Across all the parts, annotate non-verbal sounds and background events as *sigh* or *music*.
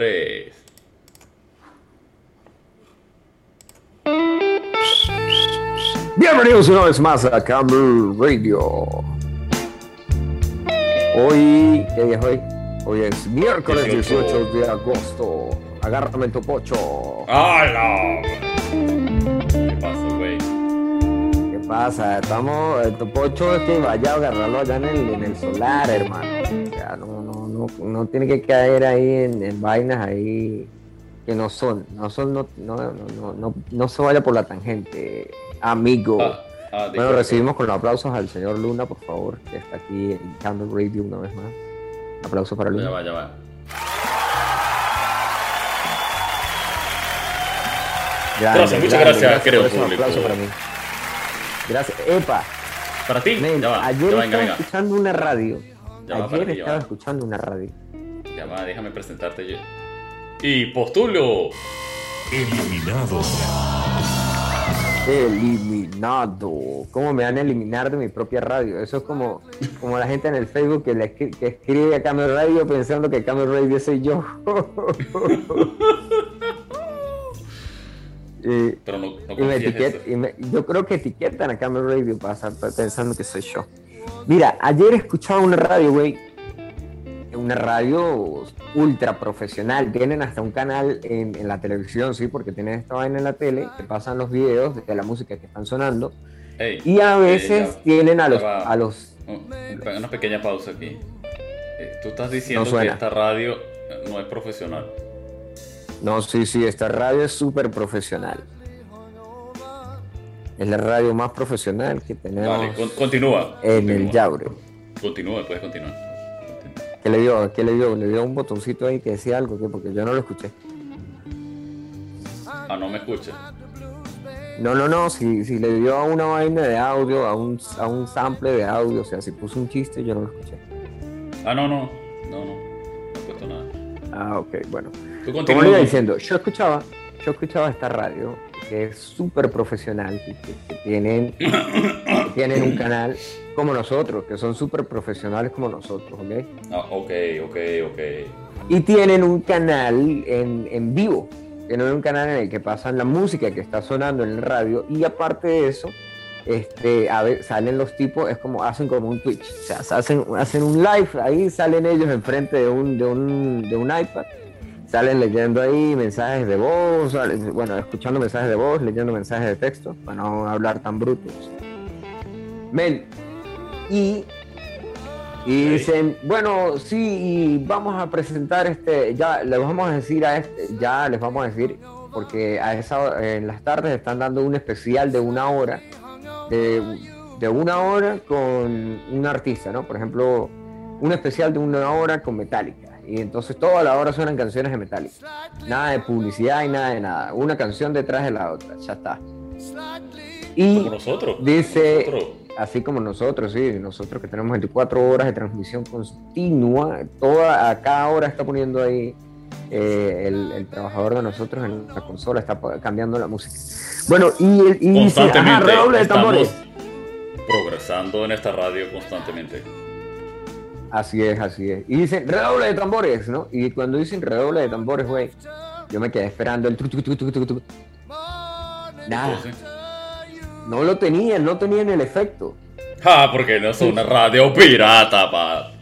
Tres. Bienvenidos una vez más a Camel Radio. Hoy, ¿qué día es hoy? Hoy es miércoles 18. 18 de agosto. Agárrame tu pocho. ¡Hala! ¿Qué pasa, güey? ¿Qué pasa? Estamos, el topocho es que vaya a agarrarlo allá en el, en el solar, hermano. O sea, no, no, no, no tiene que caer ahí en, en vainas ahí que no son. No son, no, no, no, no, no, no se vaya por la tangente, amigo. Ah, ah, Bueno, recibimos con los aplausos al señor Luna, por favor, que está aquí en Candle Radio una vez más. Aplausos para Ya Luna. va, ya va. Grande, Gracias, muchas gracias, querido eso, un aplauso para mí. Gracias. Epa, Para ti, men, ya va. ayer ya va, venga, estaba venga. escuchando una radio. Ya para ayer estaba va. escuchando una radio. Ya va, déjame presentarte yo. Y postulo. Eliminado. Eliminado. ¿Cómo me van a eliminar de mi propia radio? Eso es como, como la gente en el Facebook que, le escri- que escribe a Camel Radio pensando que Camel Radio soy yo. *laughs* Y- Pero no, no Y me etiquet- y me- yo creo que etiquetan a Camel Radio pasa, pensando que soy yo. Mira, ayer escuchaba una radio, güey. Una radio ultra profesional. Tienen hasta un canal en, en la televisión, sí, porque tienen esta vaina en la tele, que pasan los videos de la música que están sonando. Y a veces Eh, ya- tienen a los, va. a los. un- una pequeña pausa aquí. Eh, tú estás diciendo que esta radio no es profesional. No, sí, sí, esta radio es súper profesional. Es la radio más profesional que tenemos Vale, con- continúa. en continúa. el Yaure. Continúa, puedes continuar. ¿Qué le dio? ¿Qué le dio? Le dio un botoncito ahí que decía algo, ¿qué? porque yo no lo escuché. Ah, no me escuchas. No, no, no, si, si le dio a una vaina de audio, a un, a un sample de audio, o sea, si puso un chiste, yo no lo escuché. Ah, no, no. No, no. No he puesto nada. Ah, ok, bueno. Tú Como le iba diciendo, yo escuchaba, yo escuchaba esta radio, que es súper profesional, que, tienen, que tienen un canal como nosotros, que son súper profesionales como nosotros, ¿ok? Ah, ok, ok, ok. Y tienen un canal en, en vivo, tienen un canal en el que pasan la música que está sonando en el radio y aparte de eso, este, a ver, salen los tipos, es como, hacen como un Twitch, o sea, hacen, hacen un live, ahí salen ellos enfrente de un, de un, de un iPad, salen leyendo ahí mensajes de voz, salen- bueno, escuchando mensajes de voz, leyendo mensajes de texto, para no hablar tan brutos. Men, y y dicen, bueno, sí, y vamos a presentar este, ya les vamos a decir a este, ya les vamos a decir, porque a esa hora- en las tardes están dando un especial de una hora, de, de una hora con un artista, ¿no? Por ejemplo, un especial de una hora con Metallica. Y entonces toda la hora suenan canciones de Metallica. Nada de publicidad y nada de nada. Una canción detrás de la otra, ya está. Y Como nosotros. dice- Nosotros. así como nosotros, sí, nosotros que tenemos 24 horas de transmisión continua, toda, a cada hora está poniendo ahí eh, el, el trabajador de nosotros en la consola, está cambiando la música. Bueno, y, y dice, ajá, Constantemente. redoble de tambores. progresando en esta radio constantemente. Así es, así es. Y dicen, redoble de tambores, ¿no? Y cuando dicen redoble de tambores, güey, yo me quedé esperando el tu. Nada, no lo tenían, no tenían el efecto. ah, porque no es una radio pirata, pa.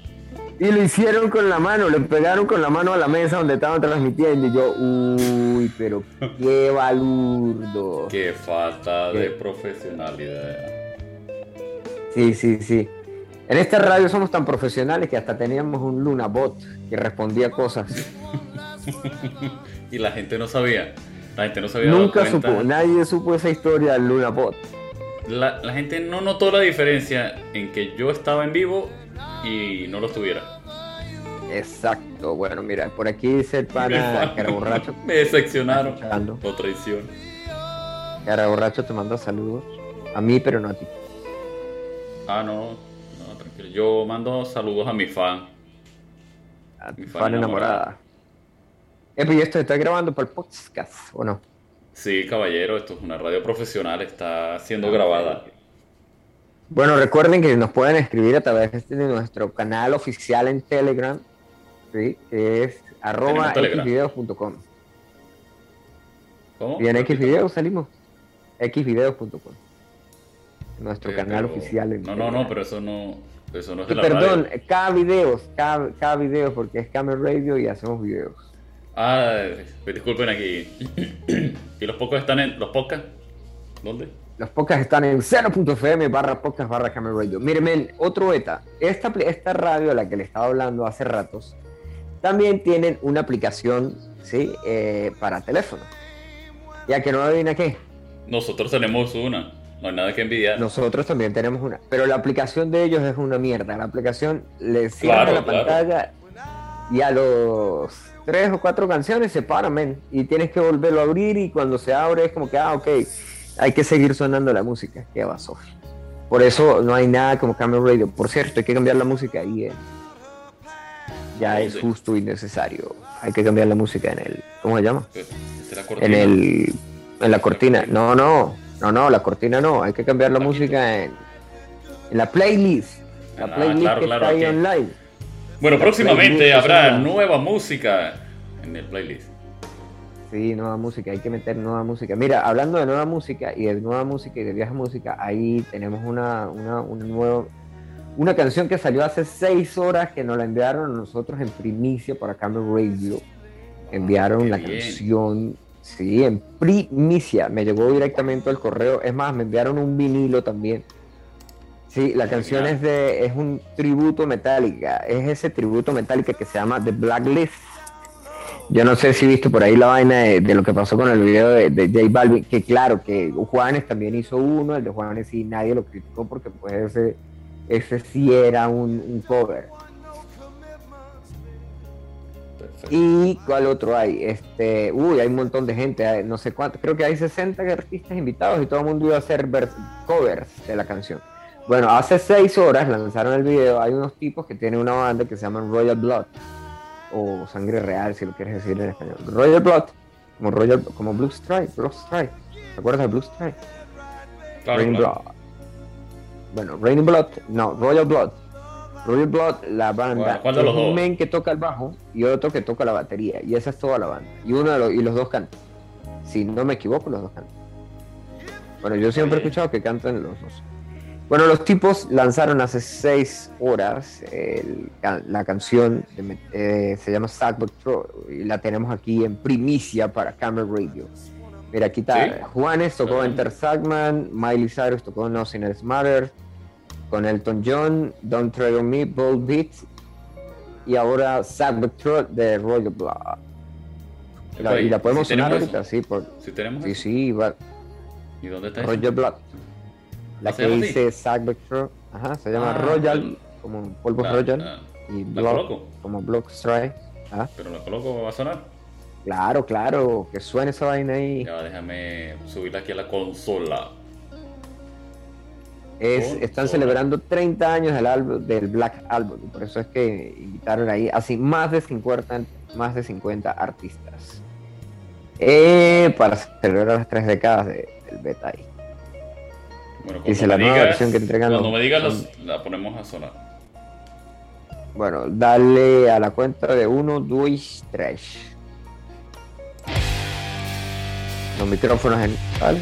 Y lo hicieron con la mano, le pegaron con la mano a la mesa donde estaban transmitiendo. Y yo, uy, pero qué *laughs* balurdo. Qué falta de ¿Qué? profesionalidad. Sí, sí, sí. En esta radio somos tan profesionales que hasta teníamos un Luna Bot que respondía cosas. *laughs* Y la gente no sabía. La gente no sabía. Nunca supo, nadie supo esa historia del Luna Bot. La, la gente no notó la diferencia en que yo estaba en vivo y no lo estuviera. Exacto, bueno, mira, por aquí dice el pana cara borracho. *laughs* Me decepcionaron. Por traición. Cara borracho te manda saludos. A mí, pero no a ti. Ah, no. Yo mando saludos a mi fan. A Mi fan, fan enamorada. enamorada. Eh, pero ¿y esto está grabando para el podcast o no? Sí, caballero, esto es una radio profesional, está Ah, siendo grabada. Bueno, recuerden que nos pueden escribir a través de nuestro canal oficial en Telegram, ¿sí? que es arroba xvideos.com. ¿Cómo? Y en xvideos salimos. xvideos.com. Nuestro Eh, canal pero- oficial. en No, no, no, pero eso no, eso no es la perdón, radio. cada videos, cada, cada video, porque es Camel Radio y hacemos videos. Ah, disculpen aquí. *clears throat* ¿Y los podcasts están en los podcasts? ¿Dónde? Los podcasts están en 0.fm barra podcast barra Camel Radio. Miren, men, otro beta. Esta, esta radio a la que le estaba hablando hace ratos, también tienen una aplicación, ¿sí? Eh, para teléfono. Ya que no adivina qué. Nosotros tenemos una. No hay nada que envidiar. Nosotros también tenemos una. Pero la aplicación de ellos es una mierda. La aplicación le cierra Claro, la claro. pantalla y a los tres o cuatro canciones se para, men. Y tienes que volverlo a abrir y cuando se abre es como que, ah, ok, hay que seguir sonando la música. Qué va. Por eso no hay nada como Camel Radio. Por cierto, hay que cambiar la música ahí. eh. Ya es Sí. justo y necesario. Hay que cambiar la música en el... ¿Cómo se llama? Esta es la cortina. en el en la cortina no no no no la cortina no hay que cambiar la música en, en la playlist. La Ah, playlist claro, que claro, está ahí online. Bueno, la próximamente habrá nueva música en el playlist. sí nueva música hay que meter nueva música. Mira hablando de nueva música y de nueva música y de vieja música ahí tenemos una una una nueva una canción que salió hace seis horas que nos la enviaron a nosotros en primicia para Camel Radio. Enviaron Qué la bien. canción sí en primicia me llegó directamente al correo. Es más me enviaron un vinilo también. Sí la canción es de es un tributo metálica es ese tributo metálica que se llama The Blacklist. Yo no sé si viste por ahí la vaina de, de lo que pasó con el video de, de J Balvin, que claro, que Juanes también hizo uno, el de Juanes sí nadie lo criticó porque pues ese, ese sí era un, un cover. ¿Y cuál otro hay? Este, uy, hay un montón de gente, no sé cuánto, creo que hay 60 artistas invitados y todo el mundo iba a hacer vers- covers de la canción. Bueno, hace seis horas lanzaron el video, hay unos tipos que tienen una banda que se llaman Royal Blood, o Sangre Real, si lo quieres decir en español. Royal Blood, como, Royal, como Blue Strike, Blue Strike. ¿Te acuerdas de Blue Strike? Claro, claro. Blood. Bueno, Raining Blood, no, Royal Blood. Royal Blood, la banda, Bueno, ¿cuál de los es un men que toca el bajo y otro que toca la batería. Y esa es toda la banda. Y uno de los, y los dos cantan. Si no me equivoco, los dos cantan. Bueno, yo siempre he Oye. escuchado que cantan los dos. Bueno, los tipos lanzaron hace seis horas el- la canción, de eh, se llama Throw, y la tenemos aquí en primicia para Camera Radio. Mira, aquí está. Sí. Juanes tocó. Enter Sackman, Miley Cyrus tocó Nothing Else Matters, con Elton John, Don't Tread on Me, Bold Beats, y ahora Throw de Royal Blood. Y la, y la podemos ¿Sí sonar ahorita, sí, por, Si tenemos sí, eso? sí, va, ¿Y dónde está eso? Royal Blood. La ¿Ah, que dice Throw, ajá, se llama Ah, Royal, el- como polvo La- Royal, la- y como Block Strike. Pero la coloco, va a sonar. claro, claro, que suene esa vaina ahí. Ya, déjame subirla aquí a la consola. Es, Consola. están celebrando 30 años del álbum, del Black Album, y por eso es que invitaron ahí así más de 50, más de 50 artistas. Eh, para celebrar las tres décadas de- del beta ahí. Bueno, Dice cuando la nueva digas, versión que entregan cuando los- me digas, los- la ponemos a sonar. Bueno, dale a la cuenta de 1, 2, 3. Los micrófonos en. ¿vale?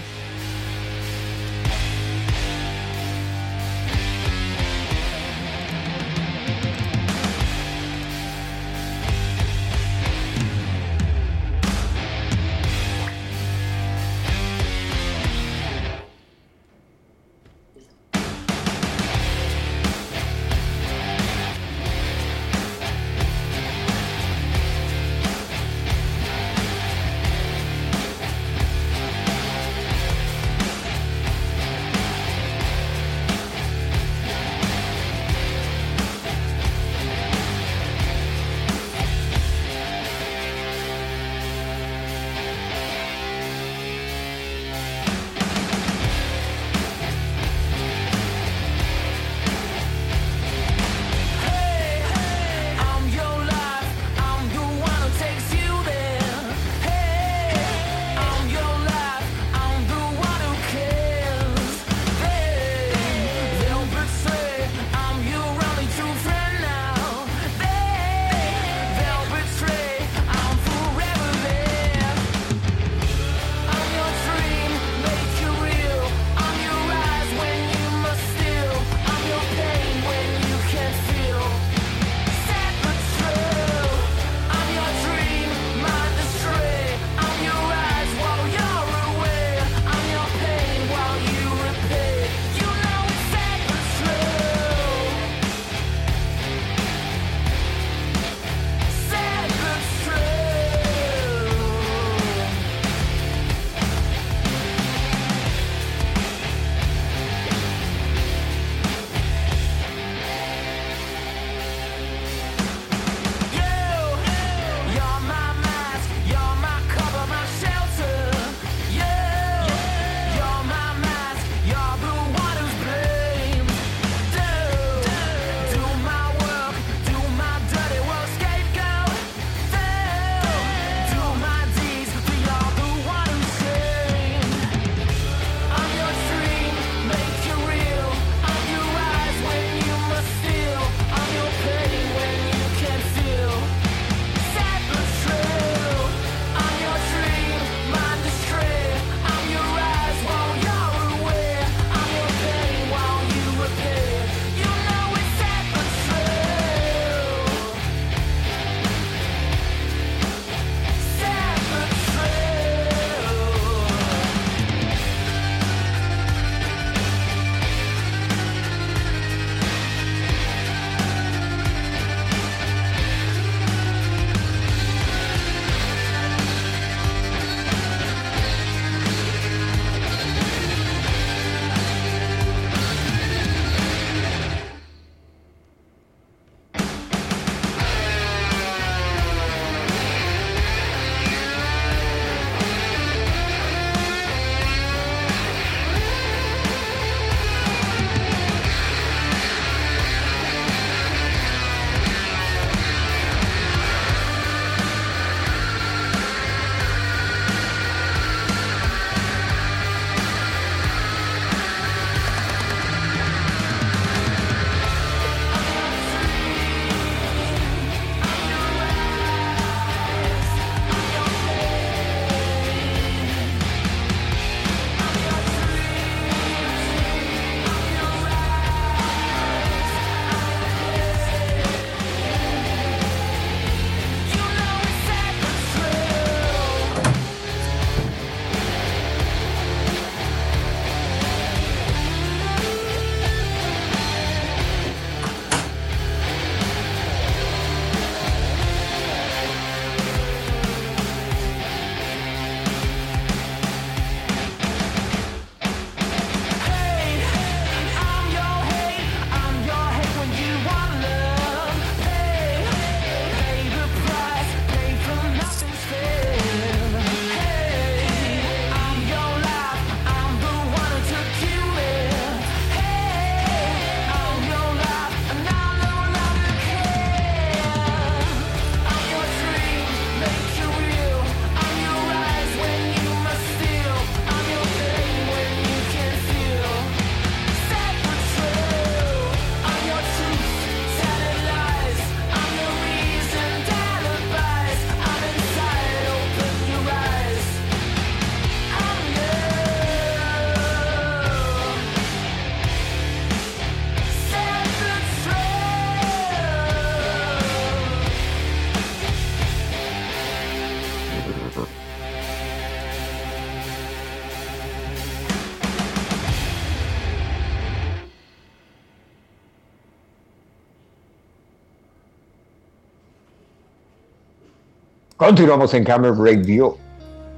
Continuamos en Camera Radio.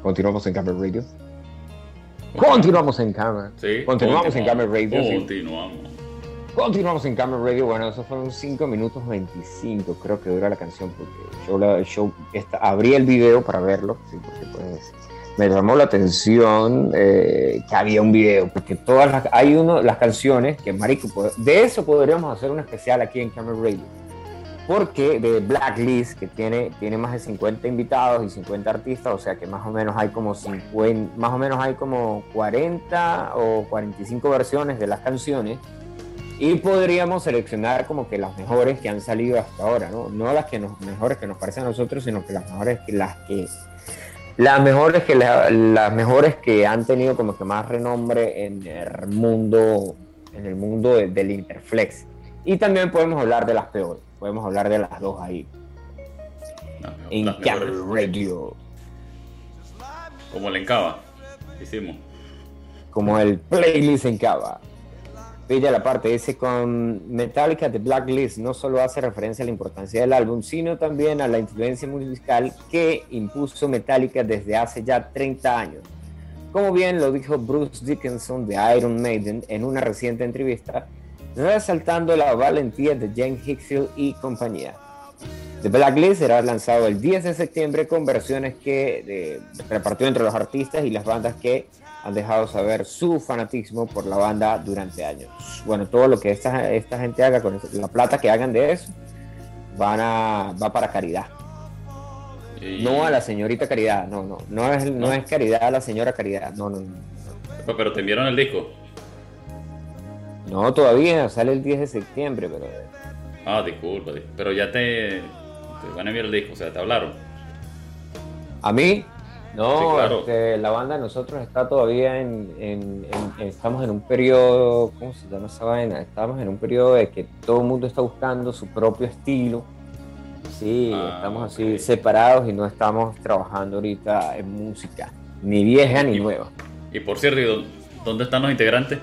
Continuamos en Camera Radio. Continuamos en Camera. Sí, Continuamos en Camera Radio. sí. Continuamos. Continuamos en Camera Radio. Bueno, esos fueron 5 minutos 25, creo que dura la canción, porque yo, la, yo esta- abrí el video para verlo, sí, porque pues me llamó la atención eh, que había un video, porque todas las, hay uno, las canciones que, marico, de eso podríamos hacer un especial aquí en Camera Radio. Porque de Blacklist, que tiene, tiene más de 50 invitados y 50 artistas, o sea que más o menos hay como 50, más o menos hay como 40 o 45 versiones de las canciones. Y podríamos seleccionar como que las mejores que han salido hasta ahora, ¿no? No las que nos, mejores que nos parecen a nosotros, sino que las mejores que las que las mejores que la- las mejores que han tenido como que más renombre en el mundo en el mundo de- del Interflex. Y también podemos hablar de las peores. Podemos hablar de las dos ahí mejor- en Camera mejores. Radio, Como le encaba. Hicimos. como el playlist en Cava. Pilla la parte, dice con Metallica de Blacklist no solo hace referencia a la importancia del álbum, sino también a la influencia musical que impuso Metallica desde hace ya 30 años. Como bien lo dijo Bruce Dickinson de Iron Maiden en una reciente entrevista, resaltando la valentía de Jane Hickfield y compañía. The Blacklist será lanzado el 10 de septiembre con versiones que eh, repartió entre los artistas y las bandas que han dejado saber su fanatismo por la banda durante años. Bueno, todo lo que esta, esta gente haga con la plata que hagan de eso, van a, va para caridad. Y- No a la señorita Caridad, no, no, no es, no ¿No? es caridad a la señora Caridad, no, no, no. Pero te enviaron el disco. No, todavía sale el 10 de septiembre, pero Ah, disculpa. dis- Pero ya te, te van a enviar el disco. O sea, te hablaron. a mí, no, Sí, claro. este, la banda de nosotros está todavía en, en- en- estamos en un periodo, ¿cómo se llama esa vaina? Estamos en un periodo de que todo el mundo está buscando su propio estilo. Sí, Ah, estamos así separados y no estamos trabajando ahorita en música, ni vieja ni Y- nueva. Y por cierto, ¿y dó- ¿dónde están los integrantes?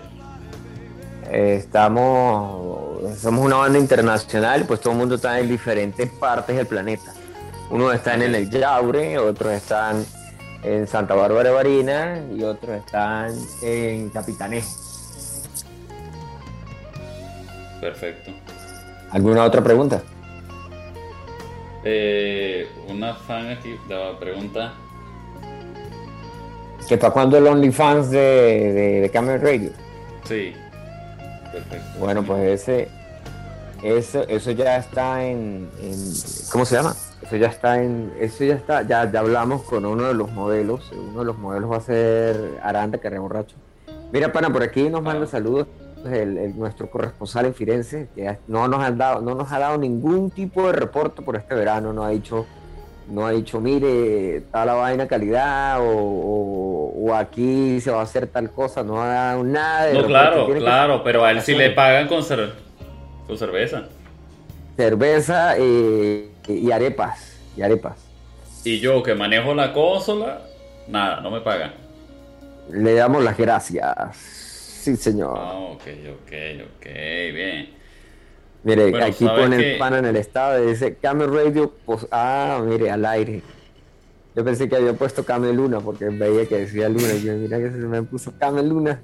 Eh, estamos, somos una banda internacional, pues todo el mundo está en diferentes partes del planeta. Unos están en el Yaure, otros están en Santa Bárbara de Barina y otros están en Capitanejo. Perfecto. ¿Alguna otra pregunta? Eh, una fan aquí la pregunta. ¿Que para cuándo el OnlyFans de, de, de Camel Radio? Sí. Perfecto. Bueno, pues ese, eso, eso ya está en, en- ¿cómo se llama? Eso ya está en, eso ya está, ya, ya hablamos con uno de los modelos, uno de los modelos va a ser Aranda Carrera Borracho. Mira, pana, por aquí nos manda Ah. saludos el, el- nuestro corresponsal en Firenze, que no nos han dado, no nos ha dado ningún tipo de reporte por este verano, no ha dicho, no ha dicho, mire, está la vaina calidad, o, o- o aquí se va a hacer tal cosa, no ha dado nada de No, claro, que- claro, pero a él sí le pagan con, cer- con cerveza. cerveza eh, y arepas. Y arepas. Y yo que manejo la consola, nada, no me pagan. Le damos las gracias. Sí, señor. Ah, ok, ok, ok, bien. Mire, bueno, aquí ¿sabes pone el pana en el estado y dice Camel Radio. Pues, ah, mire, al aire. Yo pensé que había puesto Camel Luna porque veía que decía Luna. Y yo, mira que se me puso Camel Luna.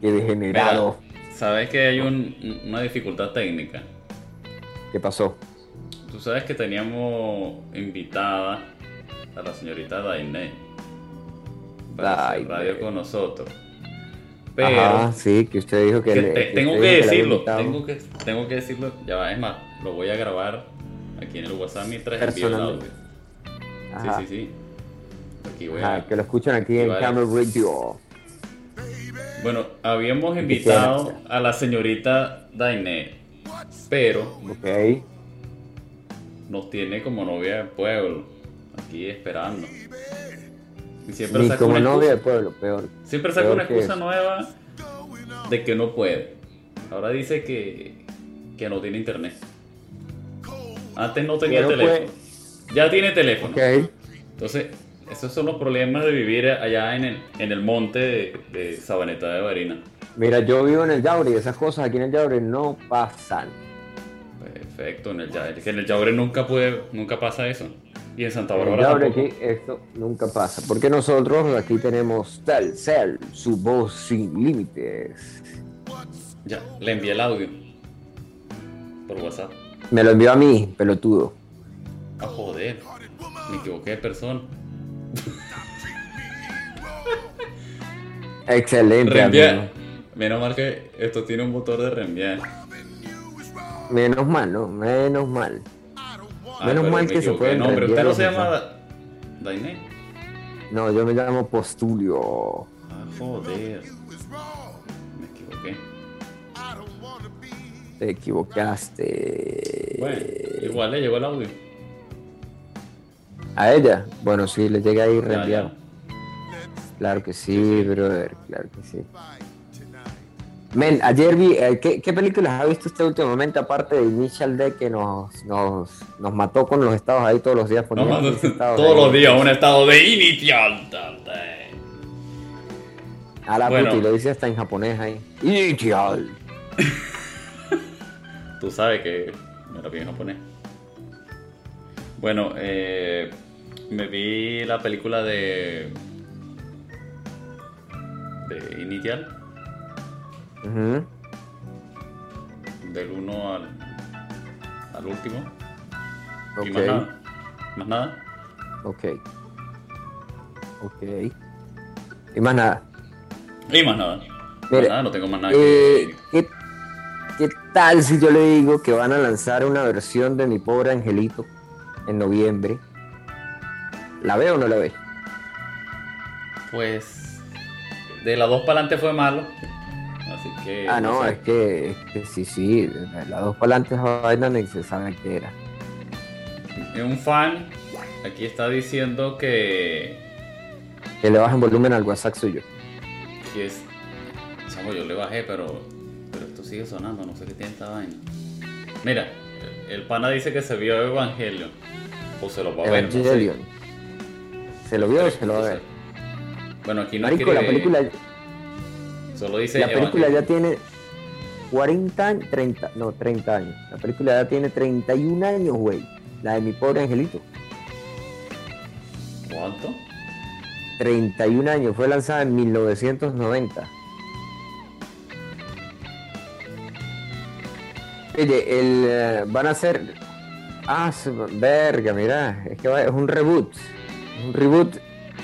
Qué degenerado. Sabes que hay un- una dificultad técnica. ¿Qué pasó? Tú sabes que teníamos invitada a la señorita Dainey para hacer Dainey. radio con nosotros. Pero Ajá, sí, que usted dijo que, que le- te- que tengo que decirlo, tengo que, tengo que decirlo, ya va, es más, lo voy a grabar aquí en el WhatsApp mientras envío el audio. Ajá, Sí, sí, sí. Aquí voy ajá, a... que lo escuchan aquí en. Camel Radio. Bueno, habíamos ¿Qué invitado a la señorita Dainey, pero Ok. nos tiene como novia de pueblo, aquí esperando. Y siempre Ni saca como una novia del excusa, pueblo, peor. siempre saca peor una excusa nueva de que no puede. Ahora dice que, que no tiene internet. Antes no tenía teléfono. Ya tiene teléfono. Entonces, esos son los problemas de vivir allá en el, en el monte de, de Sabaneta de Barina. Mira, yo vivo en el Yaure y esas cosas aquí en el Yaure no pasan. Perfecto, en el Yaure. Que en el Yaure nunca puede, nunca pasa eso. Y en Santa el Bárbara tampoco. aquí esto nunca pasa. Porque nosotros aquí tenemos Telcel, su voz sin límites. Ya, le envié el audio. Por WhatsApp. Me lo envió a mí, pelotudo. Ah, joder. Me equivoqué de persona. *laughs* Excelente, Reenviar. Menos mal que esto tiene un motor de reenviar. Menos mal, ¿no? Menos mal. Ah, Menos mal me que se pueden No, pero usted no se llama. Da- Dainé. No, yo me llamo Postulio. Ah, joder. Me equivoqué. Te equivocaste. Bueno, igual le llegó el audio. ¿A ella? Bueno, sí, le llega ahí reenviado. Claro que sí, brother, claro que sí. Men, ayer vi, eh, ¿qué, qué películas ha visto usted últimamente aparte de Initial D que nos, nos, nos mató con los estados ahí todos los días? No, poniendo mando 15 estados todos los días un estado de inicial. A la Bueno. puta, y lo dice hasta en japonés ahí. Initial. *laughs* Tú sabes que me la vi en japonés. Bueno, eh, me vi la película de. de Initial, Del 1 al, al último. Y más nada. Más nada. ok. Ok. Y más nada. Y más nada. Más Mira, nada, no tengo más nada Eh, que. ¿qué, qué tal si yo le digo que van a lanzar una versión de Mi Pobre Angelito en noviembre? ¿La ve o no la ve? Pues. De las dos para adelante fue malo. Que. Ah, no, sé. es que, es que sí, sí, las dos esa vaina ni se sabe qué era. Un fan aquí está diciendo que. Que le bajen volumen al WhatsApp suyo. que es. Yo le bajé, pero. Pero esto sigue sonando, no sé qué tiene esta vaina. Mira, el pana dice que se vio Evangelion. O se lo va a ver, no sé. ¿Se lo vio o se lo va a ver? Bueno, aquí no Marico, la escribe, película, Solo dice la película ya Evangelion. tiene 40 años, 30, no, 30 años. La película ya tiene 31 años, güey. La de Mi Pobre Angelito. ¿Cuánto? 31 años, fue lanzada en 1990. Oye, el, eh, van a hacer... Ah, verga, mira, es que va- es un reboot. Un reboot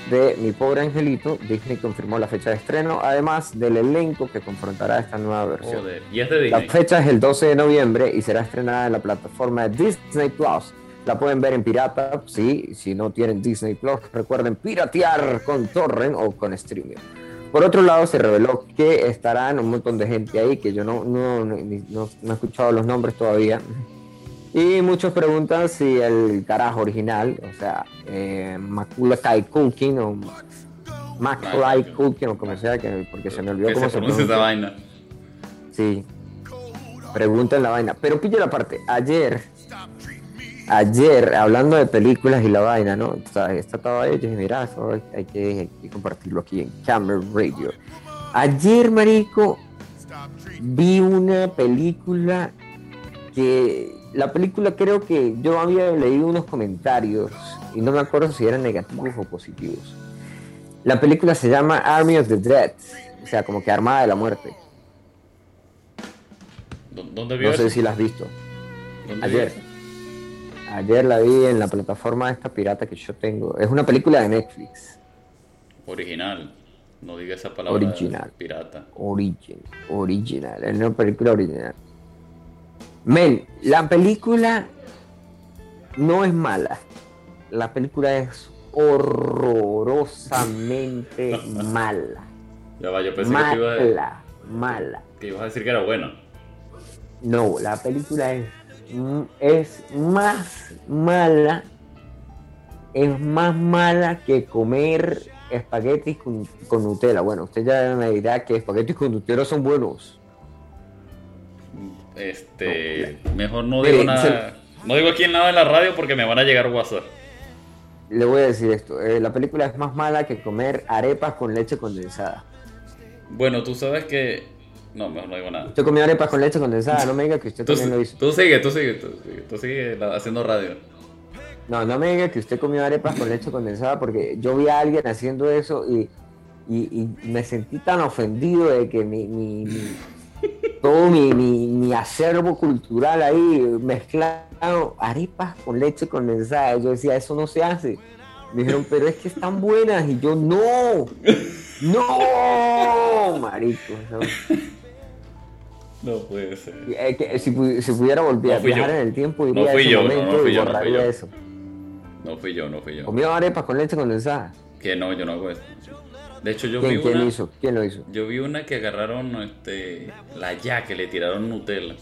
de Mi Pobre Angelito. Disney confirmó la fecha de estreno, además del elenco que confrontará esta nueva versión. Joder. Y es de La fecha es el 12 de noviembre y será estrenada en la plataforma de Disney Plus. La pueden ver en pirata, sí, si no tienen Disney Plus, recuerden piratear con torrent o con streaming. Por otro lado, se reveló que estarán un montón de gente ahí que yo no, no, no, no- no he escuchado los nombres todavía. Y muchos preguntan si el carajo original, o sea, eh, Macaulay Culkin o Macaulay Culkin o como sea, que, porque se me olvidó cómo se pronuncia esa vaina. Sí. Preguntan la vaina. Pero pille la parte. Ayer, ayer, hablando de películas y la vaina, ¿no? O sea, esta estaba ahí, yo dije, mira, eso hay, hay que, hay que compartirlo aquí en Camera Radio. Ayer, marico, vi una película que la película creo que yo había leído unos comentarios y no me acuerdo si eran negativos o positivos. La película se llama Army of the Dead, o sea, como que Armada de la Muerte. ¿Dó- ¿Dónde vio No sé eso? si la has visto. ¿Dónde Ayer. Ayer la vi en la plataforma esta pirata que yo tengo. Es una película de Netflix. Original. No diga esa palabra. Original. Pirata. Origin. Original. Es una película original. Men, la película no es mala. La película es horrorosamente *laughs* mala. Ya va, yo pensé que, te iba a, Mala. Mala. que ibas a decir que era buena. No, la película es, es más mala, es más mala que comer espaguetis con, con Nutella. Bueno, usted ya me dirá que espaguetis con Nutella son buenos. Este. Mejor no digo nada. No digo aquí nada en la radio porque me van a llegar WhatsApp. le voy a decir esto. eh, la película es más mala que comer arepas con leche condensada. Bueno, tú sabes que. No, mejor no digo nada. Usted comió arepas con leche condensada, no me diga que usted Tú, también lo hizo. tú sigue, tú sigue, tú sigue, tú sigue haciendo radio. No, no me diga que usted comió arepas con leche condensada porque yo vi a alguien haciendo eso y, y- y me sentí tan ofendido de que mi, mi- mi- todo mi, mi- mi acervo cultural ahí mezclado arepas con leche condensada. Yo decía, eso no se hace. Me dijeron, pero es que están buenas y yo, no, no, marico. no. No puede ser. Eh, que si, si pudiera volver No a viajar yo. en el tiempo, No iría a fui yo, no, no fui y yo, no fui yo. eso. No fui yo, no fui yo. Comió arepas con leche condensada. Que no, yo no hago eso. De hecho, yo vi ¿Quién, quién una. hizo? ¿Quién lo hizo? Yo vi una que agarraron este, la ya que le tiraron Nutella.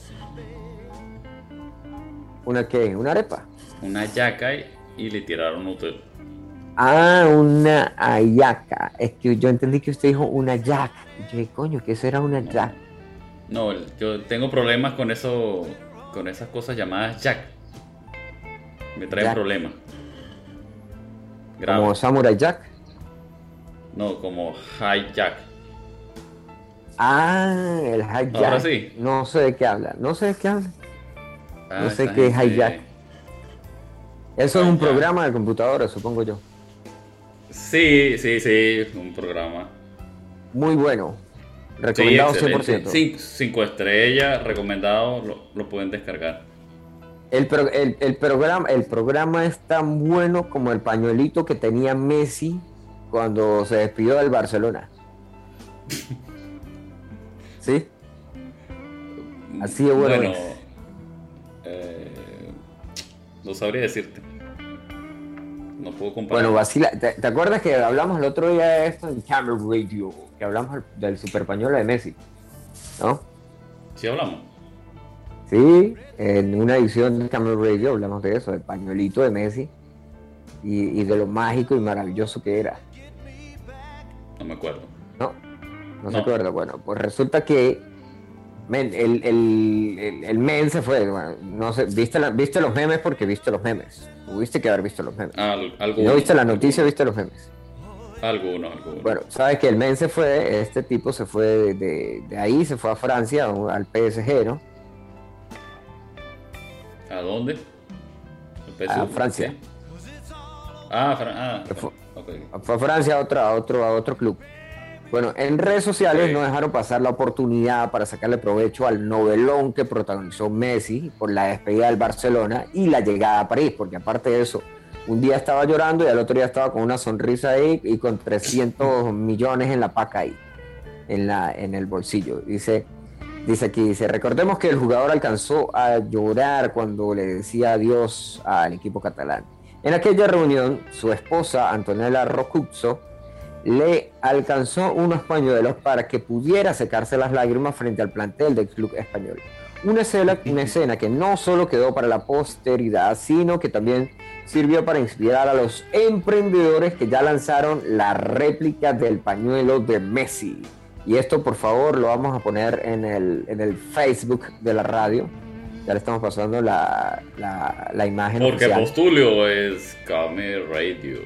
¿Una qué? ¿Una arepa? Una yaca y, y le tiraron Nutella. Ah, una ayaca. Es que yo entendí que usted dijo una yac. Y yo dije, coño, que eso era una yac. No, yo tengo problemas con eso, con esas cosas llamadas jack. Me Jack. problemas. Como Samurai Jack. No, como high jack. Ah, el hijack. Ahora sí. No sé de qué habla. No sé de qué habla. Ah, No sé qué es hijack. Eso es un Hijack. programa de computadora, supongo yo. Sí, sí, sí, un programa. Muy bueno. Sí, Recomendado excelente. 100%. Cin- cinco estrellas, recomendado, lo, lo pueden descargar. El, pro- el- el programa, el programa es tan bueno como el pañuelito que tenía Messi cuando se despidió del Barcelona. ¿Sí? Así de bueno eh, no sabría decirte. No puedo comparar. Bueno, vacila. ¿Te, te acuerdas que hablamos el otro día de esto en Camera Radio? Que hablamos del super de Messi. ¿No? Sí hablamos. Sí, en una edición de Camera Radio hablamos de eso, del pañuelito de Messi y, y de lo mágico y maravilloso que era. No me acuerdo. ¿No? No, se No. acuerda. Bueno, pues resulta que men, el, el, el, el men se fue. bueno, no sé, ¿viste, la- viste los memes porque viste los memes. Tuviste que haber visto los memes. Al, Si alguno. no viste la noticia, viste los memes. Alguno, alguno. Bueno, sabes que el men se fue, este tipo se fue de, de- de ahí, se fue a Francia, al PSG, ¿no? ¿A dónde? ¿El A? Francia. ¿Sí? Ah, Fran- ah, Fue- a Francia a otro, a otro, a otro club. Bueno, en redes sociales no dejaron pasar la oportunidad para sacarle provecho al novelón que protagonizó Messi por la despedida del Barcelona y la llegada a París, porque aparte de eso, un día estaba llorando y al otro día estaba con una sonrisa ahí y con 300 *laughs* millones en la paca ahí, en, la, en el bolsillo. Dice, dice aquí, dice, recordemos que el jugador alcanzó a llorar cuando le decía adiós al equipo catalán. En aquella reunión, su esposa, Antonella Rocuzzo, le alcanzó unos pañuelos para que pudiera secarse las lágrimas frente al plantel del club español. Una escena, que no solo quedó para la posteridad, sino que también sirvió para inspirar a los emprendedores que ya lanzaron la réplica del pañuelo de Messi. Y esto, por favor, lo vamos a poner en el Facebook de la radio. Ya le estamos pasando la, la, la imagen Porque oficial. Postulio es Kame Radio.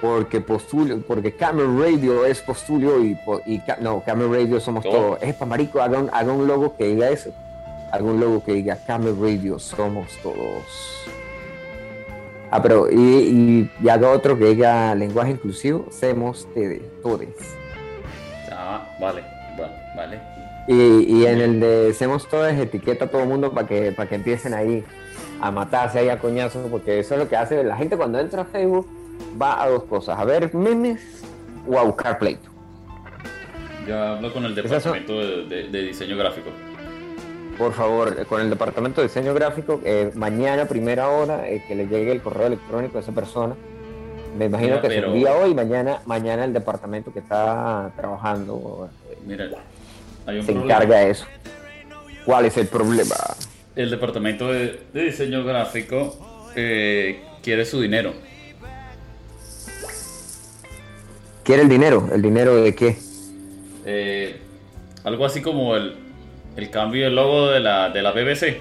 porque postulio, porque Camel Radio es postulio y, y no, Camel Radio somos Todo. todos. Es para marico, haga un, haga un logo que diga eso. Haga un logo que diga Camel Radio somos todos. Ah, pero y, y, y haga otro que diga lenguaje inclusivo, somos tedes, todes. Ah, vale, va- vale. Y, y en el de Semos Todos etiqueta a todo el mundo para que, para que empiecen ahí a matarse ahí a coñazos, porque eso es lo que hace la gente cuando entra a Facebook, va a dos cosas, a ver memes o a buscar pleito. Ya hablo con el son- departamento de, de- de diseño gráfico. Por favor, con el departamento de diseño gráfico, eh, mañana, primera hora, eh, que le llegue el correo electrónico a esa persona. Me imagino Mira, que pero- se envía hoy, mañana, mañana el departamento que está trabajando eh, Mira, hay un se problema. encarga de eso. ¿Cuál es el problema? El departamento de, de diseño gráfico eh, quiere su dinero. ¿Quiere el dinero? ¿El dinero de qué? Eh, algo así como el, el cambio del logo de la, de la BBC.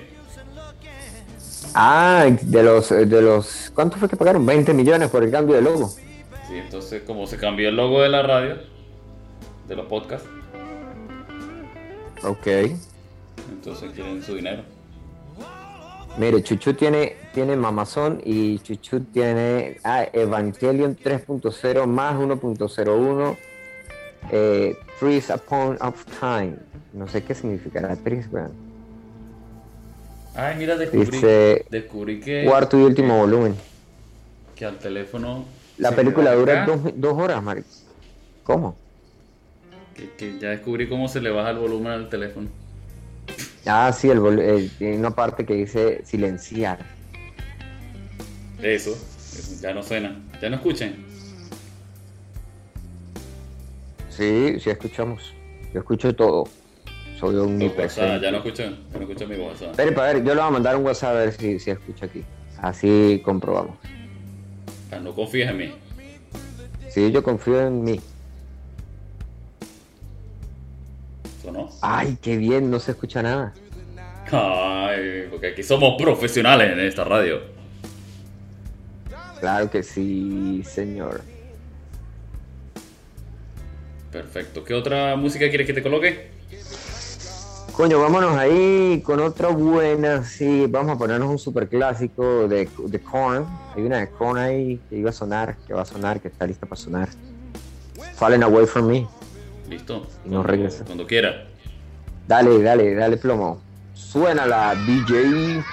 Ah, de los, de los, ¿cuánto fue que pagaron? 20 millones por el cambio de logo. Sí, entonces como se cambió el logo de la radio, de los podcasts, Ok. entonces quieren su dinero. Mire, Chuchu tiene, tiene Mamazón y Chuchu tiene ah, Evangelion 3.0 más 1.01 eh, Trees Upon of Time. No sé qué significará Trees, weón. Ay, mira, descubrí, Dice descubrí que, cuarto y último volumen. que al teléfono... La película dura dos, dos horas, Marico. ¿Cómo? Que, que ya descubrí cómo se le baja el volumen al teléfono. Ah, sí, el, eh, tiene una parte que dice silenciar. Eso, eso, ya no suena. Ya no escuchen. Sí, sí escuchamos. Yo escucho todo. Soy Por WhatsApp, ya no escuchan. Ya no escuchan mi WhatsApp. Espere, para ver, yo le voy a mandar un WhatsApp a ver si, si escucha aquí. Así comprobamos. Ah, no confíes en mí. Sí, yo confío en mí. Ay, qué bien, no se escucha nada. Ay, porque aquí somos profesionales en esta radio. Claro que sí, señor. Perfecto. ¿Qué otra música quieres que te coloque? Coño, vámonos ahí con otra buena. Sí, vamos a ponernos un super clásico de, de Korn. Hay una de Korn ahí que iba a sonar, que va a sonar, que está lista para sonar. Fallen Away From Me. Listo. Y no Cuando- regresa. Cuando quiera. Dale, dale, dale plomo. Suena la DJ.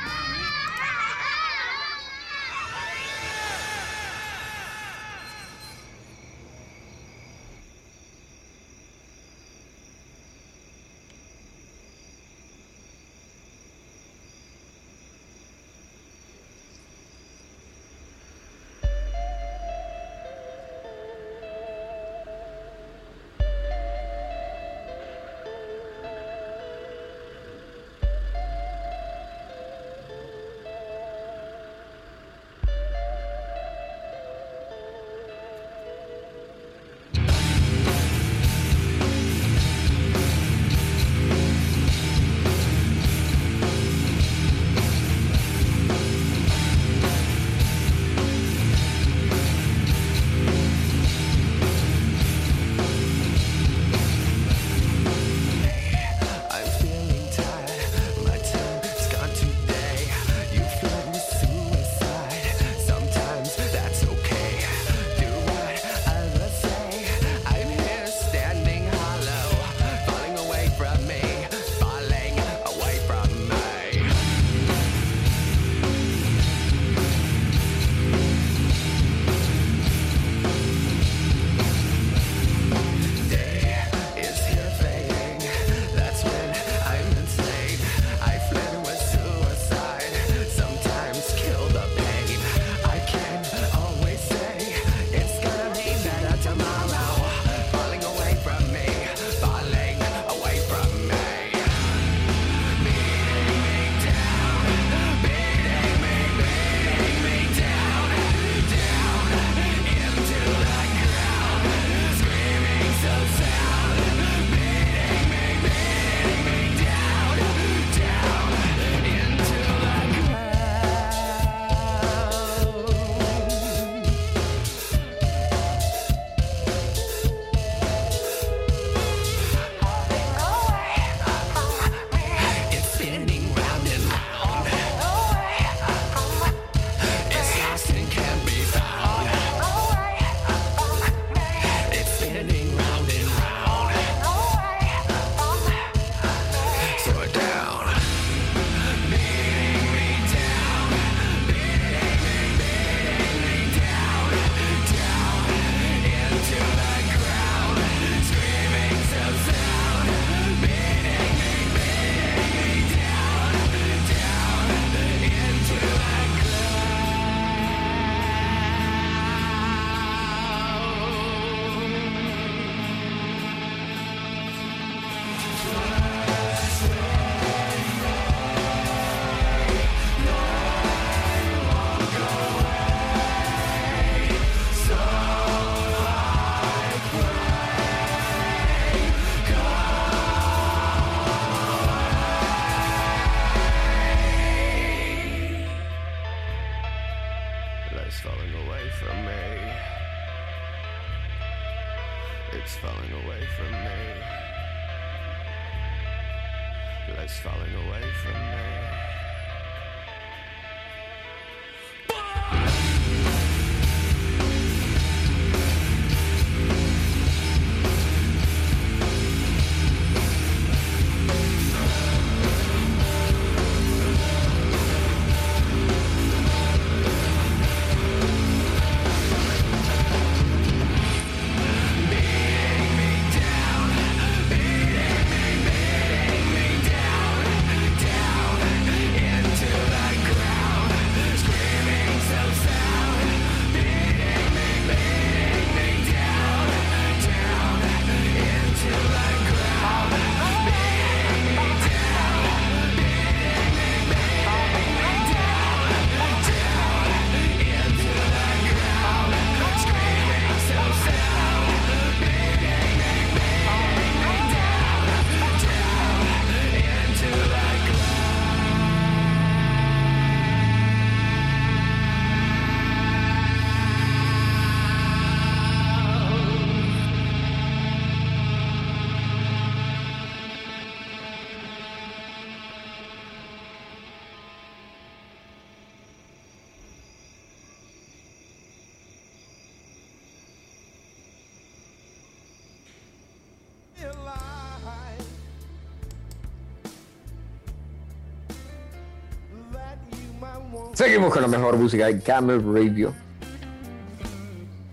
Seguimos con la mejor música de Camel Radio.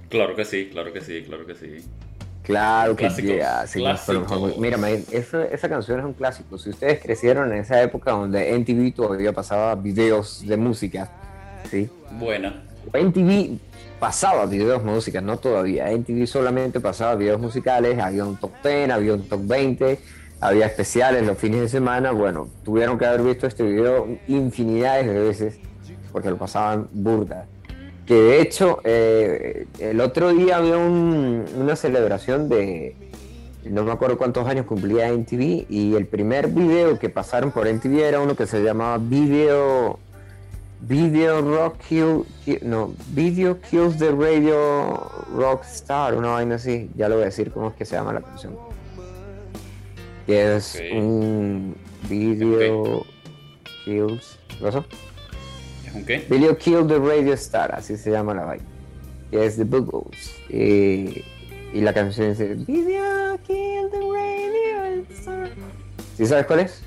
Claro que sí, claro que sí, claro que sí. Claro que yeah, mejor mu- Mira, man, esa, esa canción es un clásico. Si ustedes crecieron en esa época donde MTV todavía pasaba videos de música, ¿sí? Buena. MTV pasaba videos de música, no todavía. MTV solamente pasaba videos musicales, había un top 10, había un top 20, había especiales los fines de semana. Bueno, tuvieron que haber visto este video infinidades de veces porque lo pasaban burda. Que de hecho, eh, el otro día había un- una celebración de, no me acuerdo cuántos años cumplía MTV, y el primer video que pasaron por MTV era uno que se llamaba Video. Video Rock Kill, Kill- no, Video Kills the Radio Rock Star, una vaina así, ya lo voy a decir cómo es que se llama la canción. Que es un Video Kills, ¿qué qué? Video Kill the Radio Star, así se llama la vaina. Que es The Buggles. Y, y la canción dice Video Kill the Radio Star. ¿Sí sabes cuál es?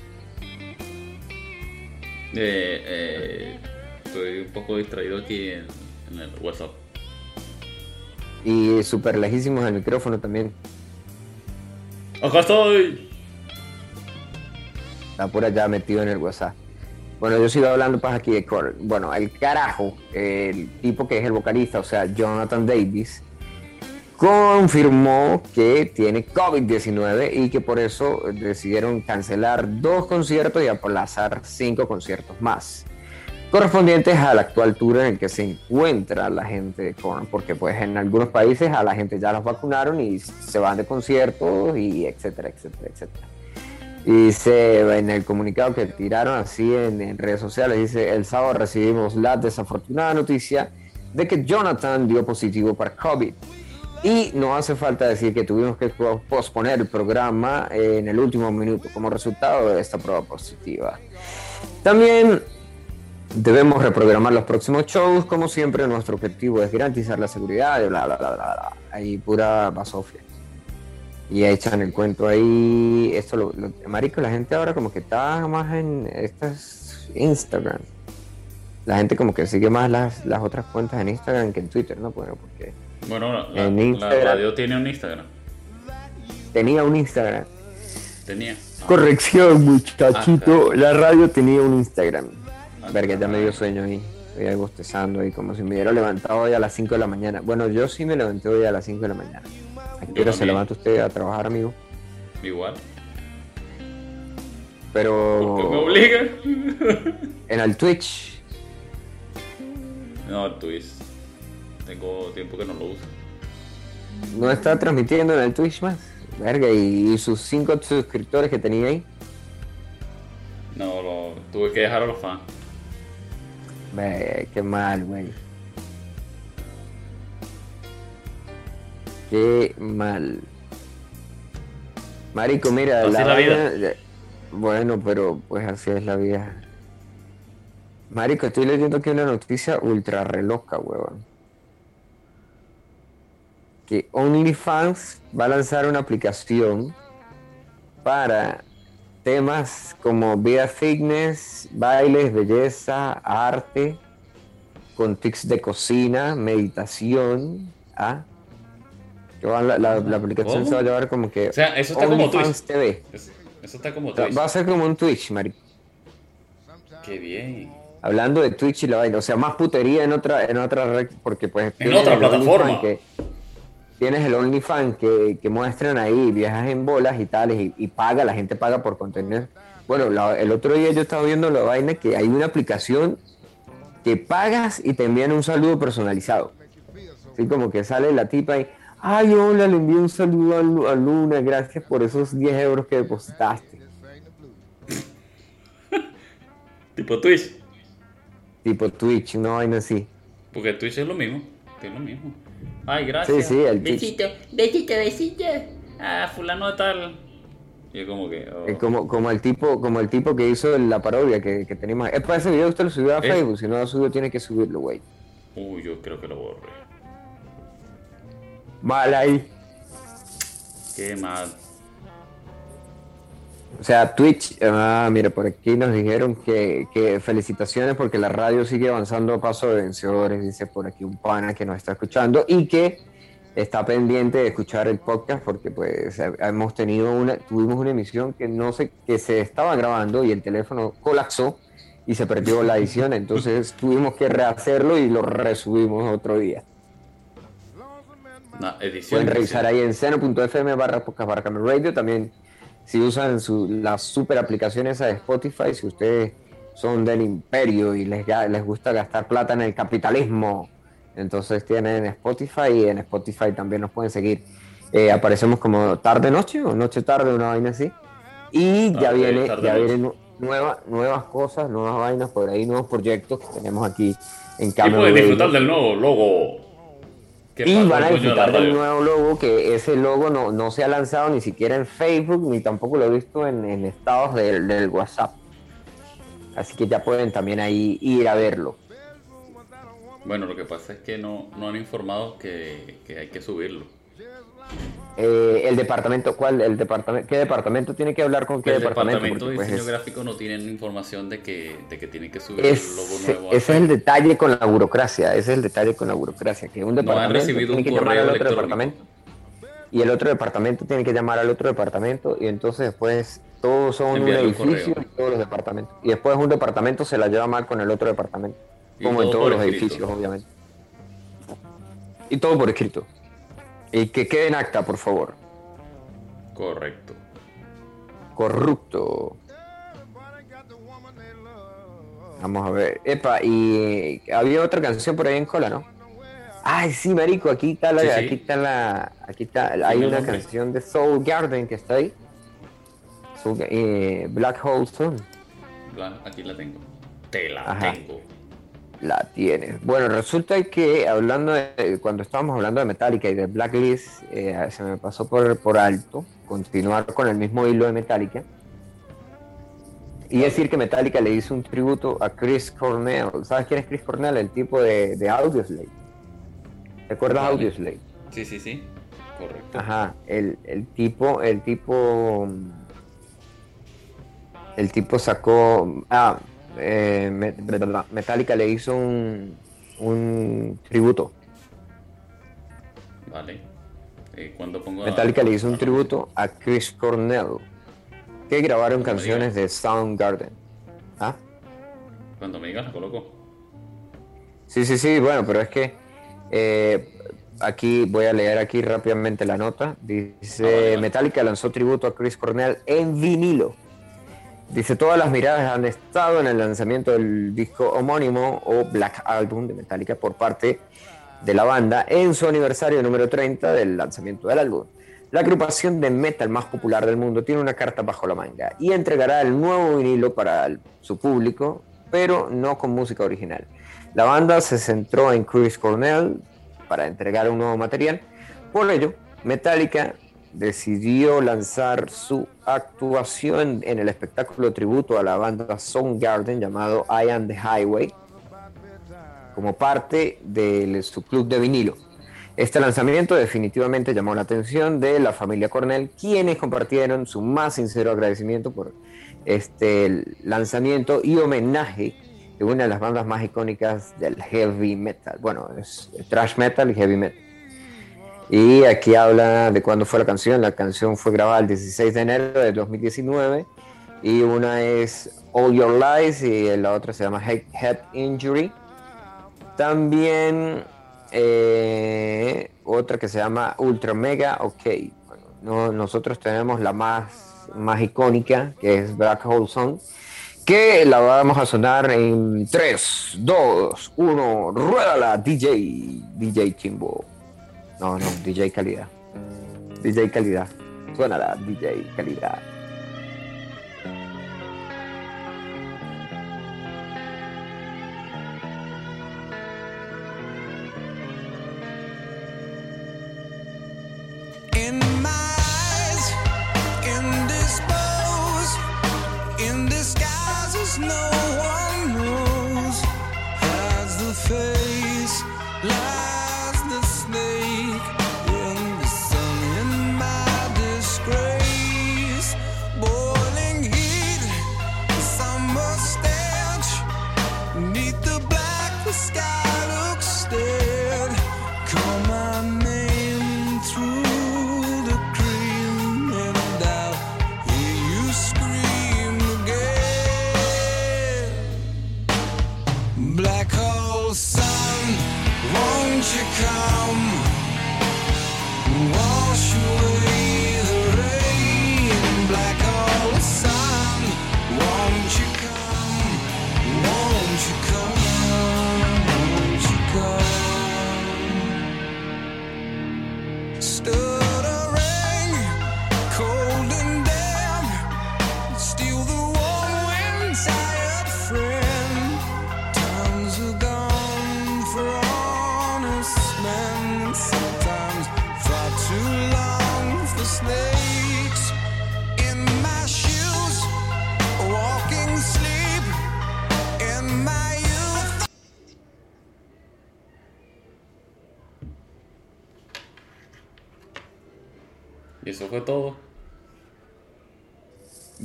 Eh, eh, estoy un poco distraído aquí en, en el WhatsApp. Y súper lejísimos el micrófono también. ¡Acá estoy! Está por allá metido en el WhatsApp. Bueno, yo sigo hablando pues aquí de Core. Bueno, el carajo, el tipo que es el vocalista, o sea, Jonathan Davis, confirmó que tiene COVID-19 y que por eso decidieron cancelar dos conciertos y aplazar cinco conciertos más correspondientes a la actual tour en el que se encuentra la gente de Korn, porque pues en algunos países a la gente ya los vacunaron y se van de conciertos y etcétera, etcétera, etcétera. Dice en el comunicado que tiraron así en, en redes sociales, dice, el sábado recibimos la desafortunada noticia de que Jonathan dio positivo para COVID. Y no hace falta decir que tuvimos que po- posponer el programa en el último minuto como resultado de esta prueba positiva. También debemos reprogramar los próximos shows, como siempre nuestro objetivo es garantizar la seguridad y bla bla bla, bla. Ahí pura basofia. Y echan el cuento ahí, esto lo, lo- marico, la gente ahora como que está más en estas Instagram. La gente como que sigue más las, las otras cuentas en Instagram que en Twitter, ¿no? Bueno, porque Bueno, la, En la radio tiene un Instagram. tenía un Instagram. Tenía. Ah, Corrección, muchachito. Ah, La radio tenía un Instagram. Ah, Verga, ya me dio caray. sueño ahí. Estoy ahí bostezando ahí, como si me hubiera levantado hoy a las 5 de la mañana. Bueno, yo sí me levanté hoy a las 5 de la mañana. ¿A qué hora se levanta usted a trabajar, amigo? Igual. Pero ¿Por qué me obligan? *laughs* en el Twitch. No, el Twitch. Tengo tiempo que no lo uso. ¿No está transmitiendo en el Twitch más? Verga, y, y sus 5 suscriptores que tenía ahí. No, lo, tuve que dejar a los fans. Ve, qué mal, güey. Qué mal. Marico, mira, Así es la vida. vaina- Bueno, pero pues así es la vida. Marico, estoy leyendo aquí una noticia ultra re loca, huevón. Que OnlyFans va a lanzar una aplicación para temas como vida fitness, bailes, belleza, arte, con tips de cocina, meditación, ¿ah? La, la- la aplicación ¿Cómo? se va a llevar como que O sea, eso está como Twitch. TV. Eso, eso está como Twitch. Va a ser como un Twitch, marico. Qué bien. Hablando de Twitch y la vaina, o sea, más putería en otra, en otra red, porque pues... En otra plataforma. Que- tienes el OnlyFans que, que muestran ahí viajas en bolas y tales, y, y paga, la gente paga por contenido. Bueno, la- el otro día yo estaba viendo la vaina que hay una aplicación que pagas y te envían un saludo personalizado. Así como que sale la tipa y, ay, hola, le envío un saludo a, Lu- a Luna, gracias por esos 10 euros que depositaste. *laughs* Tipo Twitch. Tipo Twitch, una vaina así. Porque Twitch es lo mismo. Es lo mismo. Ay, gracias. Sí, sí, el Twitch. Besito, besito, besito. Ah, fulano de tal. Y como que... oh. Como, como el tipo como el tipo que hizo la parodia que, que teníamos. Es para ese video usted lo subió a Es- Facebook, si no lo subió tiene que subirlo, güey. Uy, yo creo que lo borré. Mal ahí. Qué mal. O sea, Twitch, ah, mira, por aquí nos dijeron que, que felicitaciones porque la radio sigue avanzando a paso de vencedores, dice por aquí un pana que nos está escuchando y que está pendiente de escuchar el podcast porque pues hemos tenido una, tuvimos una emisión que no sé, que se estaba grabando y el teléfono colapsó y se perdió la edición, entonces tuvimos que rehacerlo y lo resubimos otro día. Edición. Pueden revisar ahí en seno.fm barra podcast radio. También si usan su, la super aplicación esa de Spotify, si ustedes son del imperio y les, les gusta gastar plata en el capitalismo, entonces tienen Spotify y en Spotify también nos pueden seguir. Eh, aparecemos como tarde noche o noche tarde, una vaina así. Y ya viene, ya vienen nu- nueva- nuevas cosas, nuevas vainas por ahí, nuevos proyectos que tenemos aquí en Y Camel pueden disfrutar del nuevo logo. ¿Qué Y van a disfrutar del nuevo logo, que ese logo no, no se ha lanzado ni siquiera en Facebook, ni tampoco lo he visto en, en estados del, del WhatsApp. Así que ya pueden también ahí ir a verlo. Bueno, lo que pasa es que no, no han informado que, que hay que subirlo. Eh, el departamento, ¿cuál? El departamento, ¿Qué departamento tiene que hablar con qué el departamento? departamento de pues, diseño es- gráfico no tienen información de que, de que tienen que subir el logo nuevo. ese es el detalle con la burocracia, ese es el detalle con la burocracia, que un han departamento recibido tiene un que llamar al otro departamento y el otro departamento tiene que llamar al otro departamento y entonces después todos son un edificio correo. y todos los departamentos y después un departamento se la lleva mal con el otro departamento, Y como en todo todos los escrito. edificios obviamente. Y todo por escrito. Y que quede en acta, por favor. Correcto. Corrupto. Vamos a ver. Epa, y había otra canción por ahí en cola, ¿no? Ay, sí, marico, aquí está la, Sí, sí. aquí está la, aquí está, hay una nombre. canción de Soul Garden que está ahí. Soul- eh, Black Hole Sun, Aquí la tengo. Te la Ajá. tengo. La tienes. Bueno, resulta que hablando de, cuando estábamos hablando de Metallica y de Blacklist, eh, se me pasó por, por alto continuar con el mismo hilo de Metallica. Y decir que Metallica le hizo un tributo a Chris Cornell. ¿Sabes quién es Chris Cornell? El tipo de, de Audioslave. ¿Te acuerdas de Vale. Audioslave? Sí, sí, sí. Correcto. Ajá, el, el tipo, el tipo, el tipo sacó, ah, eh, Me- Metallica le hizo un, un tributo. Vale. Eh, cuando pongo a- Metallica le hizo un tributo a Chris Cornell, que grabaron canciones de Soundgarden. ¿Ah? Cuando me digas la coloco. Sí, sí, sí, bueno, pero es que eh, aquí voy a leer aquí rápidamente la nota. Dice, Ah, vale, vale. Metallica lanzó tributo a Chris Cornell en vinilo. Dice, todas las miradas han estado en el lanzamiento del disco homónimo o Black Album de Metallica por parte de la banda en su aniversario número 30 del lanzamiento del álbum. La agrupación de metal más popular del mundo tiene una carta bajo la manga y entregará el nuevo vinilo para su público, pero no con música original. La banda se centró en Chris Cornell para entregar un nuevo material. Por ello, Metallica decidió lanzar su actuación en el espectáculo tributo a la banda Soundgarden llamado I Am the Highway como parte de su club de vinilo. Este lanzamiento definitivamente llamó la atención de la familia Cornell, quienes compartieron su más sincero agradecimiento por este lanzamiento y homenaje de una de las bandas más icónicas del heavy metal. Bueno, es thrash metal y heavy metal. Y aquí habla de cuándo fue la canción. La canción fue grabada el 16 de enero de 2019 y una es All Your Lies y la otra se llama Head Injury. También eh, otra que se llama Ultra Mega OK. no, nosotros tenemos la más, más icónica que es Black Hole Song que la vamos a sonar en 3, 2, 1, ruédala DJ, DJ Chimbo. No, no, DJ calidad. DJ calidad. Suénala, DJ calidad.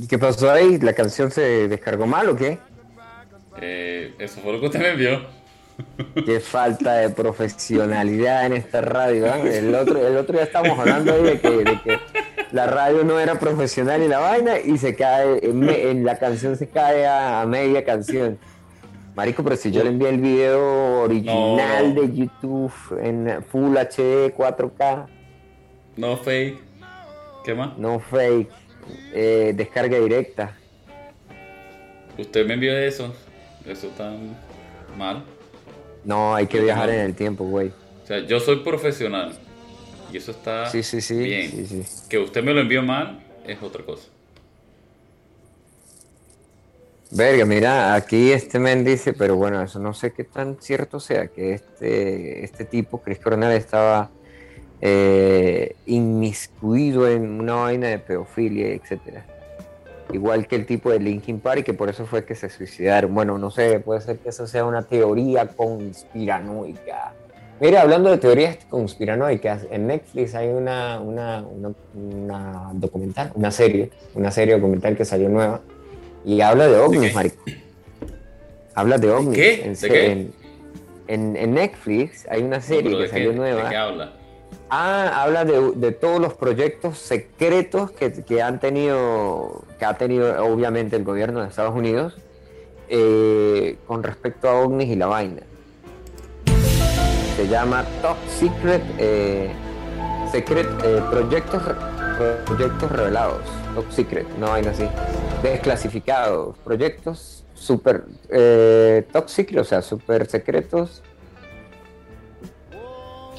Qué pasó ahí? ¿La canción se descargó mal o qué? Eh, eso fue lo que usted me envió. Qué falta de profesionalidad en esta radio. ¿eh? El, otro, el otro día estábamos hablando ahí de que, de que la radio no era profesional y la vaina y se cae, en, la canción se cae a, a media canción. Marico, pero si yo le envié el video original No. de YouTube en Full HD 4K, No fake. ¿Qué más? no fake, eh, descarga directa. Usted me envió eso. Eso está mal. No, hay que viajar en el tiempo, güey. O sea, yo soy profesional. Y eso está Sí, sí, sí. bien. sí, sí. Que usted me lo envió mal es otra cosa. Verga, mira, aquí este men dice, pero bueno, eso no sé qué tan cierto sea, que este, este tipo, Chris Cornell, estaba eh, inmiscuido en una vaina de pedofilia, etcétera. Igual que el tipo de Linkin Park, que por eso fue que se suicidaron. Bueno, no sé, puede ser que eso sea una teoría conspiranoica. Mira, hablando de teorías conspiranoicas, en Netflix hay una, una, una, una documental, una serie, una serie documental que salió nueva, y habla de ovnis, marico. Habla de ovnis. qué? En, ¿De qué? en- en- en Netflix hay una serie que ¿de, qué, salió ¿De nueva. qué habla? Ah, habla de, todos los proyectos secretos que, han tenido, que ha tenido obviamente el gobierno de Estados Unidos eh, con respecto a ovnis y la vaina. Se llama Top Secret, eh, Secret eh, proyectos, proyectos revelados, Top Secret, una vaina así, desclasificados, proyectos super Top Secret, o sea, super secretos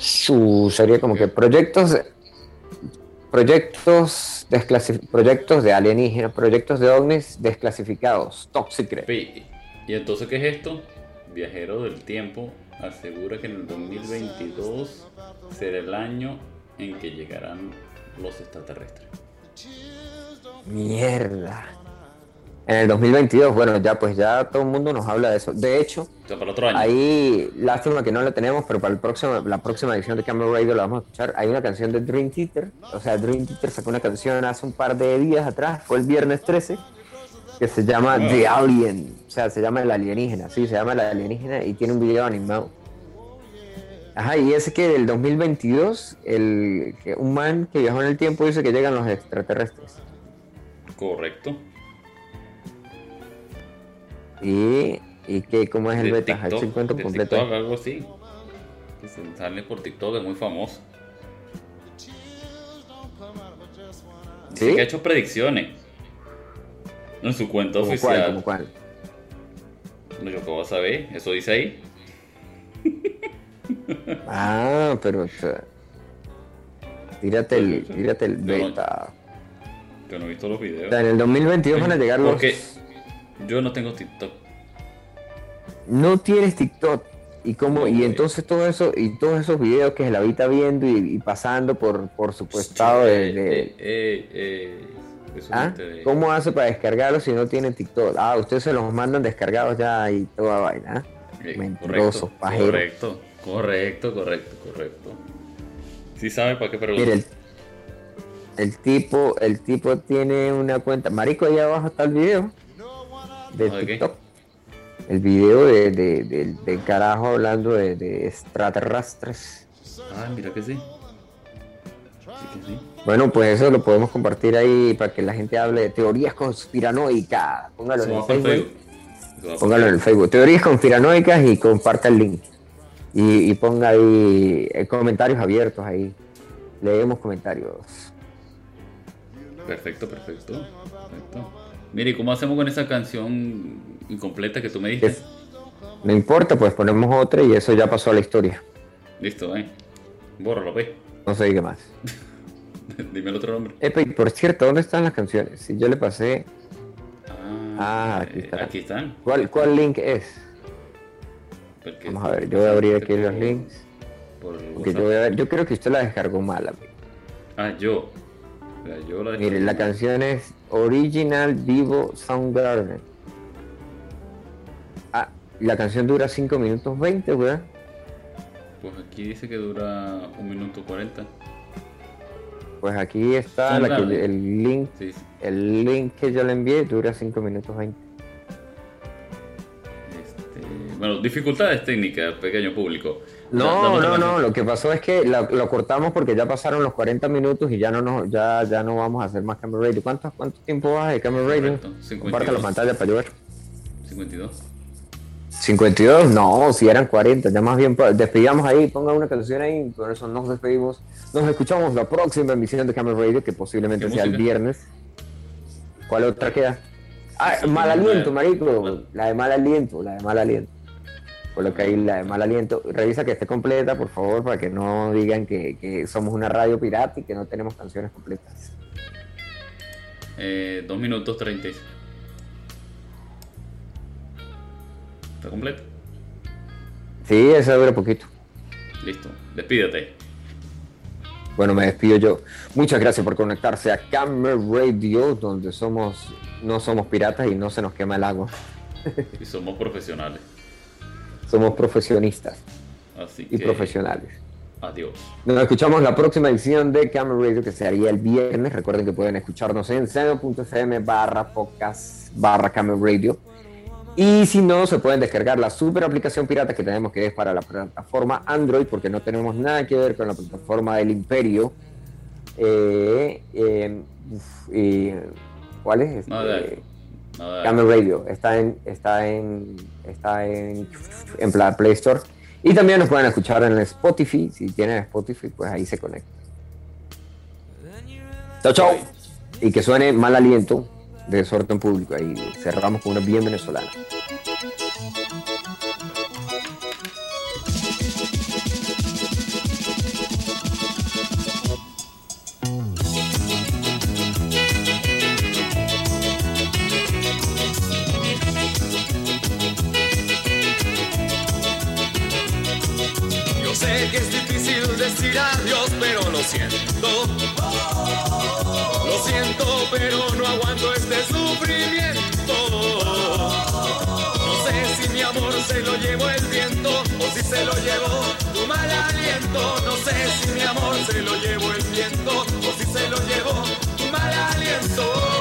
su sería como que proyectos proyectos proyectos de alienígenas, proyectos de ovnis desclasificados, top secret. ¿Y entonces qué es esto? Viajero del tiempo asegura que en el 2022 será el año en que llegarán los extraterrestres. Mierda. En el 2022, bueno, ya pues ya todo el mundo nos habla de eso. De hecho, para el otro año. ahí, lástima que no lo tenemos, pero para el próximo, la próxima edición de Camera Radio la vamos a escuchar. Hay una canción de Dream Theater. O sea, Dream Theater sacó una canción hace un par de días atrás, fue el viernes 13, que se llama The Alien. O sea, se llama El Alienígena. Sí, se llama El Alienígena y tiene un video animado. Ajá, y es que del 2022, el, que un man que viajó en el tiempo dice que llegan los extraterrestres. Correcto. Y, y que, ¿cómo es el beta? TikTok, El 50 de completo. TikTok, algo así. Que se sale por TikTok, es muy famoso. Dice ¿Sí? que ha hecho predicciones. En su cuenta ¿Cómo oficial. cuál? ¿Cómo cuál? No, yo qué voy a saber, eso dice ahí. *laughs* Ah, pero. tírate el, tírate el Yo no- beta. Yo no he visto los O videos. sea, en el 2022 van a llegar los. Porque yo no tengo TikTok. No tienes TikTok. Y cómo, y entonces todo eso, y todos esos videos que se la está viendo y, y pasando por, por supuestado de, Eh, de- eh, eh, eh, ¿Ah? de- ¿Cómo hace para descargarlos si no tiene TikTok? Ah, ustedes se los mandan descargados ya y toda vaina. ¿ah? Eh, Mentiroso, correcto, correcto, correcto, correcto, correcto. Sí sabe para qué pregunta. Mire, el, el tipo, el tipo tiene una cuenta. Marico, ahí abajo está el video de ¿Ah, de? TikTok. El video de, de- del- del carajo hablando de, de extraterrestres. Ah, mira que sí. Sí que sí. Bueno, pues eso lo podemos compartir ahí para que la gente hable de teorías conspiranoicas. Póngalo en el Facebook. Póngalo en el Facebook. Teorías conspiranoicas y comparta el link. Y, y ponga ahí eh, comentarios abiertos ahí. Leemos comentarios. Perfecto, perfecto. perfecto. Mire, ¿y ¿cómo hacemos con esa canción incompleta que tú me? Es- No importa, pues ponemos otra y eso ya pasó a la historia. Listo, eh. Bórralo, ve. No sé qué más. *laughs* Dime el otro nombre. Epa, y por cierto, ¿dónde están las canciones? Si yo le pasé. Ah, aquí eh, está. Aquí están. ¿Cuál, cuál link es? Porque Vamos a ver, yo voy a abrir aquí los links. Porque yo, voy a ver- yo creo que usted la descargó mal, amigo. Ah, yo. O sea, yo la Mire, la canción es Original Vivo Soundgarden. Ah, la canción dura 5 minutos 20, weón. Pues aquí dice que dura un minuto 40. Pues aquí está la que- el link. Sí, sí. El link que yo le envié dura 5 minutos 20. Este, bueno, dificultades técnicas, pequeño público. No, no, no, lo que pasó es que la- lo cortamos porque ya pasaron los 40 minutos y ya no nos, ya, ya no vamos a hacer más Camera Radio. ¿Cuánto, cuánto tiempo vas de Camera Radio? Comparta la 52. pantalla para yo ver. 52. 52, no, si eran 40, ya más bien pa- despedíamos ahí, ponga una canción ahí, por eso nos despedimos. Nos escuchamos la próxima emisión de Camera Radio, que posiblemente ¿Qué sea el viernes. ¿Cuál otra queda? Ah, mal aliento, marico. La de mal aliento, la de mal aliento. Coloca ahí la de mal aliento. Revisa que esté completa, por favor, para que no digan que, que somos una radio pirata y que no tenemos canciones completas. Eh, 2 minutos 36. ¿Está completo? Sí, eso dura poquito. Listo. Despídete. Bueno, me despido yo. Muchas gracias por conectarse a Camera Radio, donde somos, no somos piratas y no se nos quema el agua. Y somos profesionales. Somos profesionistas Así y que. profesionales. Adiós. Nos escuchamos la próxima edición de Camera Radio, que se haría el viernes. Recuerden que pueden escucharnos en seno.fm barra podcast barra Camera Radio. Y si no, se pueden descargar la super aplicación pirata que tenemos, que es para la plataforma Android, porque no tenemos nada que ver con la plataforma del Imperio. Eh, eh, uf, y, ¿Cuál es? Este, Nada. Camel Radio. Está en está en está en, en Pla- Play Store. Y también nos pueden escuchar en Spotify. Si tienen Spotify pues ahí se conectan. Chao chao. Y que suene mal aliento de desorden público. Ahí cerramos con una bien venezolana se lo llevó tu mal aliento. No sé si mi amor se lo llevó el viento o si se lo llevó tu mal aliento.